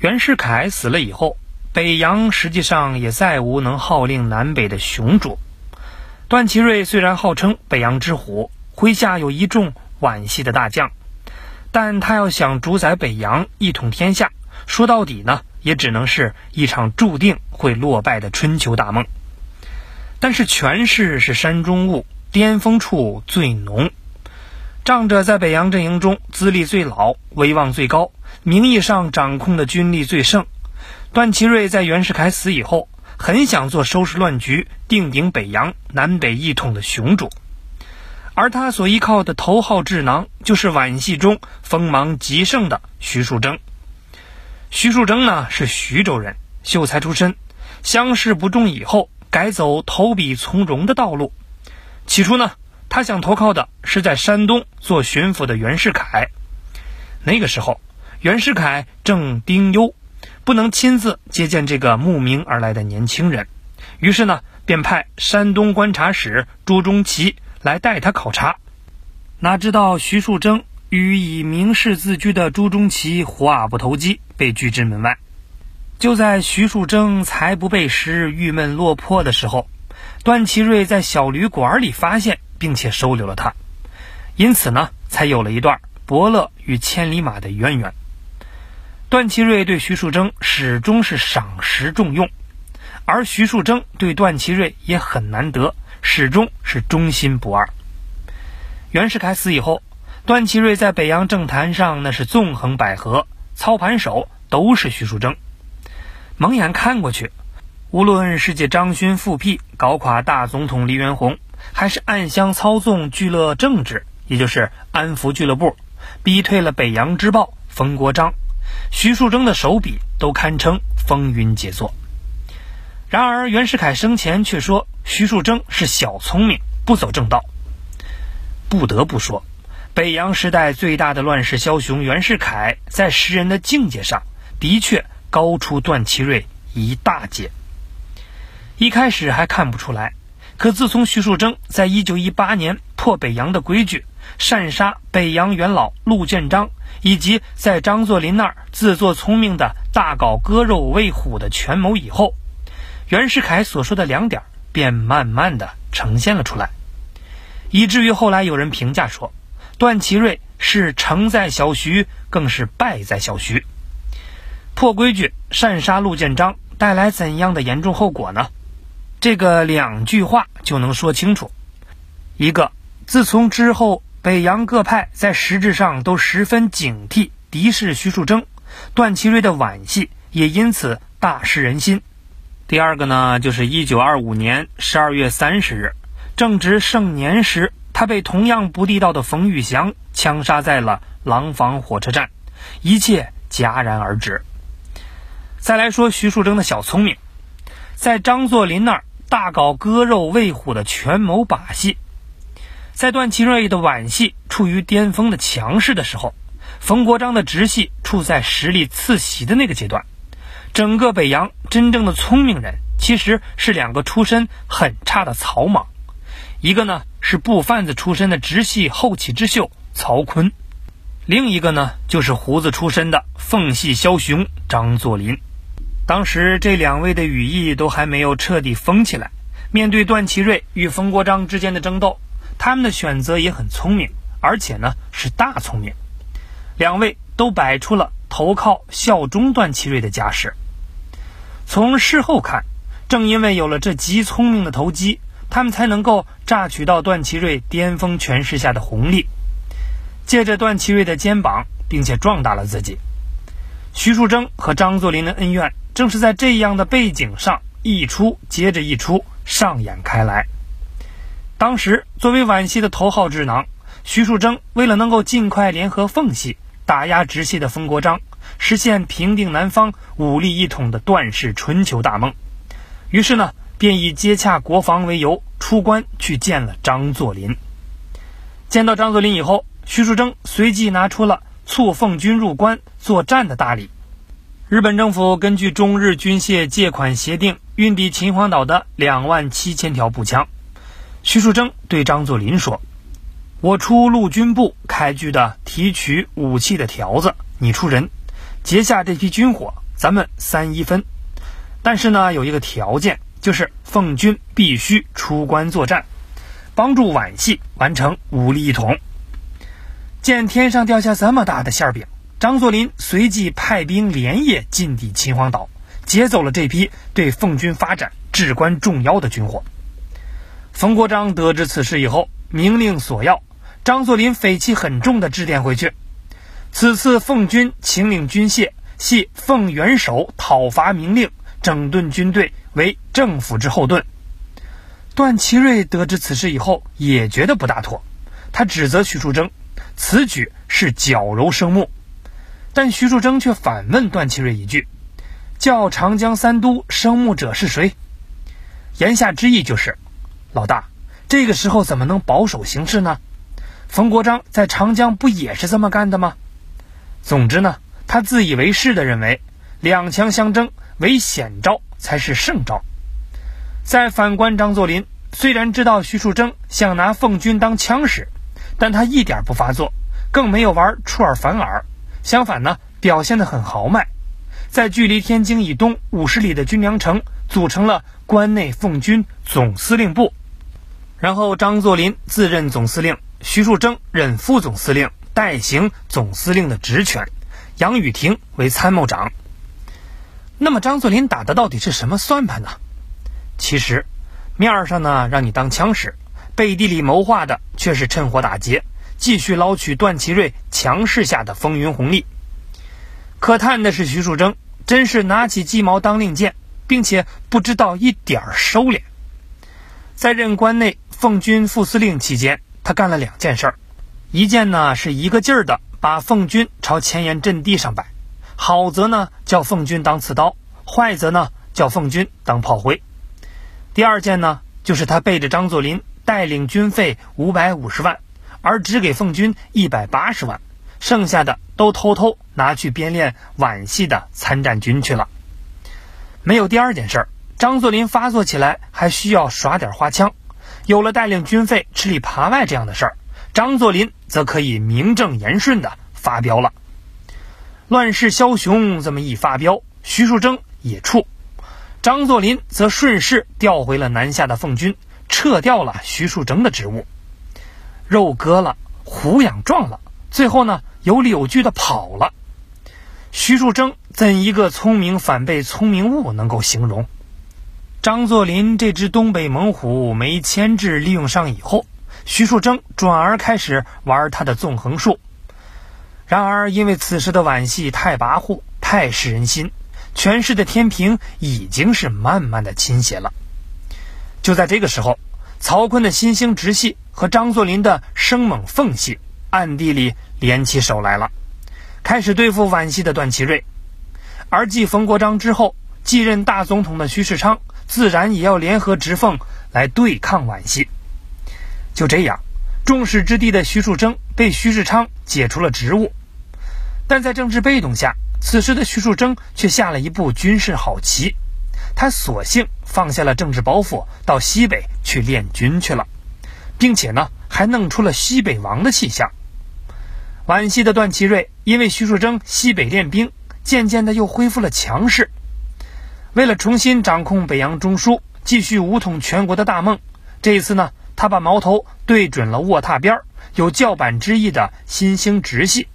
袁世凯死了以后，北洋实际上也再无能号令南北的雄主。段祺瑞虽然号称北洋之虎，麾下有一众皖系的大将，但他要想主宰北洋、一统天下，说到底呢，也只能是一场注定会落败的春秋大梦。但是权势是山中物，巅峰处最浓。仗着在北洋阵营中资历最老、威望最高。名义上掌控的军力最盛，段祺瑞在袁世凯死以后，很想做收拾乱局、定鼎北洋、南北一统的雄主，而他所依靠的头号智囊，就是皖系中锋芒极盛的徐树铮。徐树铮呢是徐州人，秀才出身，乡试不中以后，改走投笔从戎的道路。起初呢，他想投靠的是在山东做巡抚的袁世凯，那个时候。袁世凯正丁忧，不能亲自接见这个慕名而来的年轻人，于是呢，便派山东观察使朱中奇来带他考察。哪知道徐树铮与以名士自居的朱中奇话不投机，被拒之门外。就在徐树铮才不背时、郁闷落魄的时候，段祺瑞在小旅馆里发现并且收留了他，因此呢，才有了一段伯乐与千里马的渊源。段祺瑞对徐树铮始终是赏识重用，而徐树铮对段祺瑞也很难得，始终是忠心不二。袁世凯死以后，段祺瑞在北洋政坛上那是纵横捭阖，操盘手都是徐树铮。蒙眼看过去，无论是借张勋复辟搞垮大总统黎元洪，还是暗箱操纵聚乐政治，也就是安福俱乐部，逼退了北洋之豹冯国璋。徐树铮的手笔都堪称风云杰作，然而袁世凯生前却说徐树铮是小聪明，不走正道。不得不说，北洋时代最大的乱世枭雄袁世凯，在识人的境界上的确高出段祺瑞一大截。一开始还看不出来，可自从徐树铮在一九一八年破北洋的规矩。擅杀北洋元老陆建章，以及在张作霖那儿自作聪明的大搞割肉喂虎的权谋以后，袁世凯所说的两点便慢慢的呈现了出来，以至于后来有人评价说，段祺瑞是成在小徐，更是败在小徐。破规矩擅杀陆建章带来怎样的严重后果呢？这个两句话就能说清楚。一个，自从之后。北洋各派在实质上都十分警惕敌视徐树铮，段祺瑞的皖系也因此大失人心。第二个呢，就是一九二五年十二月三十日，正值盛年时，他被同样不地道的冯玉祥枪杀在了廊坊火车站，一切戛然而止。再来说徐树铮的小聪明，在张作霖那儿大搞割肉喂虎的权谋把戏。在段祺瑞的皖系处于巅峰的强势的时候，冯国璋的直系处在实力次席的那个阶段。整个北洋真正的聪明人其实是两个出身很差的草莽，一个呢是布贩子出身的直系后起之秀曹锟，另一个呢就是胡子出身的奉系枭雄张作霖。当时这两位的羽翼都还没有彻底封起来，面对段祺瑞与冯国璋之间的争斗。他们的选择也很聪明，而且呢是大聪明。两位都摆出了投靠效忠段祺瑞的架势。从事后看，正因为有了这极聪明的投机，他们才能够榨取到段祺瑞巅峰权势下的红利，借着段祺瑞的肩膀，并且壮大了自己。徐树铮和张作霖的恩怨，正是在这样的背景上一出接着一出上演开来。当时，作为皖系的头号智囊，徐树铮为了能够尽快联合奉系打压直系的冯国璋，实现平定南方、武力一统的段氏春秋大梦，于是呢，便以接洽国防为由出关去见了张作霖。见到张作霖以后，徐树铮随即拿出了促奉军入关作战的大礼。日本政府根据中日军械借款协定，运抵秦皇岛的两万七千条步枪。徐树铮对张作霖说：“我出陆军部开具的提取武器的条子，你出人，截下这批军火，咱们三一分。但是呢，有一个条件，就是奉军必须出关作战，帮助皖系完成武力一统。见天上掉下这么大的馅饼，张作霖随即派兵连夜进抵秦皇岛，劫走了这批对奉军发展至关重要的军火。冯国璋得知此事以后，明令索要，张作霖匪气很重的致电回去：此次奉军请领军械，系奉元首讨伐明令，整顿军队，为政府之后盾。段祺瑞得知此事以后，也觉得不大妥，他指责徐树铮。此举是矫揉生木，但徐树铮却反问段祺瑞一句：“叫长江三都生木者是谁？”言下之意就是，老大，这个时候怎么能保守行事呢？冯国璋在长江不也是这么干的吗？总之呢，他自以为是的认为，两强相争，为险招才是胜招。再反观张作霖，虽然知道徐树铮想拿奉军当枪使。但他一点不发作，更没有玩出尔反尔，相反呢，表现得很豪迈，在距离天津以东五十里的军粮城组成了关内奉军总司令部，然后张作霖自任总司令，徐树铮任副总司令，代行总司令的职权，杨宇霆为参谋长。那么张作霖打的到底是什么算盘呢？其实，面上呢让你当枪使。背地里谋划的却是趁火打劫，继续捞取段祺瑞强势下的风云红利。可叹的是，徐树铮真是拿起鸡毛当令箭，并且不知道一点收敛。在任关内奉军副司令期间，他干了两件事儿：一件呢是一个劲儿的把奉军朝前沿阵地上摆，好则呢叫奉军当刺刀，坏则呢叫奉军当炮灰；第二件呢就是他背着张作霖。带领军费五百五十万，而只给奉军一百八十万，剩下的都偷偷拿去编练皖系的参战军去了。没有第二件事儿，张作霖发作起来还需要耍点花枪。有了带领军费吃里扒外这样的事儿，张作霖则可以名正言顺的发飙了。乱世枭雄这么一发飙，徐树铮也怵，张作霖则顺势调回了南下的奉军。撤掉了徐树铮的职务，肉割了，虎养壮了，最后呢，有理有据的跑了。徐树铮怎一个聪明反被聪明误能够形容？张作霖这只东北猛虎没牵制利用上以后，徐树铮转而开始玩他的纵横术。然而，因为此时的皖系太跋扈，太失人心，权势的天平已经是慢慢的倾斜了。就在这个时候，曹锟的新兴直系和张作霖的生猛奉系暗地里联起手来了，开始对付皖系的段祺瑞。而继冯国璋之后继任大总统的徐世昌，自然也要联合直奉来对抗皖系。就这样，众矢之的的徐树铮被徐世昌解除了职务。但在政治被动下，此时的徐树铮却下了一步军事好棋。他索性放下了政治包袱，到西北去练军去了，并且呢，还弄出了西北王的气象。皖系的段祺瑞因为徐树铮西北练兵，渐渐的又恢复了强势。为了重新掌控北洋中枢，继续武统全国的大梦，这一次呢，他把矛头对准了卧榻边有叫板之意的新兴直系。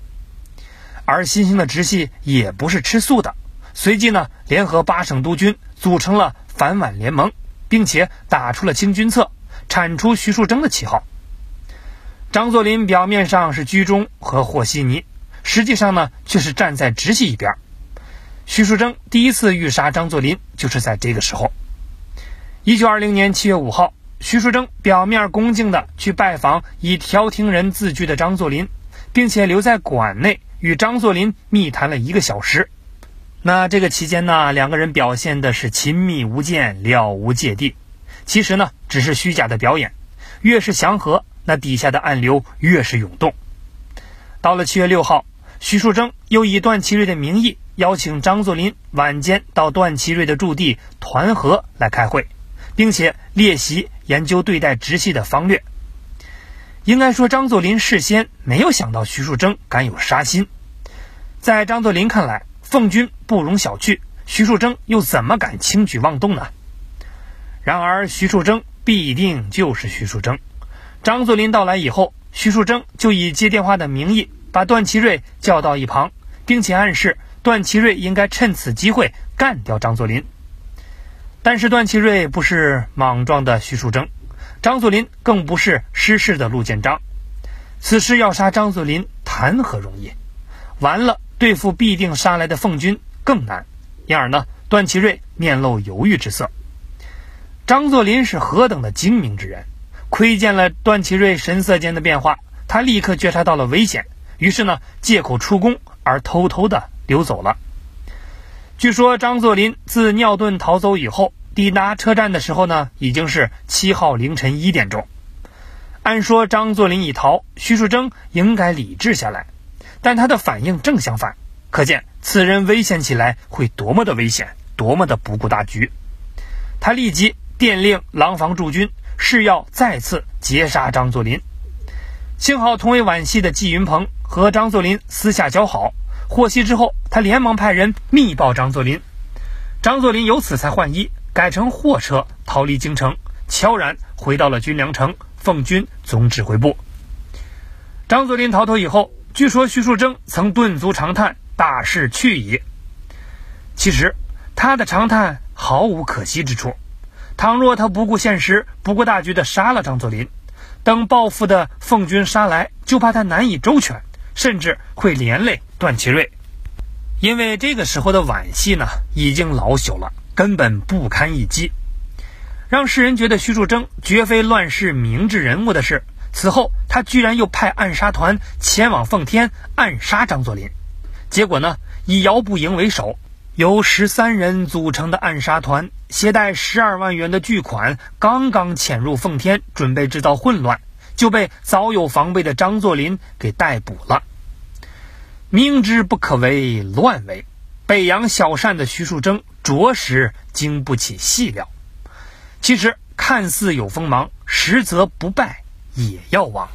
而新兴的直系也不是吃素的，随即呢，联合八省督军。组成了反皖联盟，并且打出了清君侧，铲除徐树铮的旗号。张作霖表面上是居中和和稀泥，实际上呢却是站在直系一边。徐树铮第一次欲杀张作霖，就是在这个时候。一九二零年七月五号，徐树铮表面恭敬地去拜访以调停人自居的张作霖，并且留在馆内与张作霖密谈了一个小时。那这个期间呢，两个人表现的是亲密无间，了无芥蒂。其实呢，只是虚假的表演。越是祥和，那底下的暗流越是涌动。到了七月六号，徐树铮又以段祺瑞的名义邀请张作霖晚间到段祺瑞的驻地团河来开会，并且列席研究对待直系的方略。应该说，张作霖事先没有想到徐树铮敢有杀心。在张作霖看来，奉军不容小觑，徐树铮又怎么敢轻举妄动呢？然而，徐树铮必定就是徐树铮。张作霖到来以后，徐树铮就以接电话的名义把段祺瑞叫到一旁，并且暗示段祺瑞应该趁此机会干掉张作霖。但是段祺瑞不是莽撞的徐树铮，张作霖更不是失势的陆建章。此时要杀张作霖谈何容易？完了，对付必定杀来的奉军更难。因而呢，段祺瑞面露犹豫之色。张作霖是何等的精明之人，窥见了段祺瑞神色间的变化，他立刻觉察到了危险，于是呢，借口出宫而偷偷的溜走了。据说张作霖自尿遁逃走以后，抵达车站的时候呢，已经是七号凌晨一点钟。按说张作霖已逃，徐树铮应该理智下来，但他的反应正相反，可见此人危险起来会多么的危险，多么的不顾大局。他立即电令廊坊驻军，誓要再次截杀张作霖。幸好同为皖系的纪云鹏和张作霖私下交好。获悉之后，他连忙派人密报张作霖，张作霖由此才换衣，改乘货车逃离京城，悄然回到了军粮城奉军总指挥部。张作霖逃脱以后，据说徐树铮曾顿足长叹：“大势去矣。”其实他的长叹毫无可惜之处。倘若他不顾现实、不顾大局的杀了张作霖，等报复的奉军杀来，就怕他难以周全。甚至会连累段祺瑞，因为这个时候的皖系呢已经老朽了，根本不堪一击。让世人觉得徐树铮绝非乱世明智人物的是，此后他居然又派暗杀团前往奉天暗杀张作霖。结果呢，以姚步营为首，由十三人组成的暗杀团，携带十二万元的巨款，刚刚潜入奉天，准备制造混乱。就被早有防备的张作霖给逮捕了。明知不可为，乱为。北洋小善的徐树铮着实经不起细料。其实看似有锋芒，实则不败也要亡。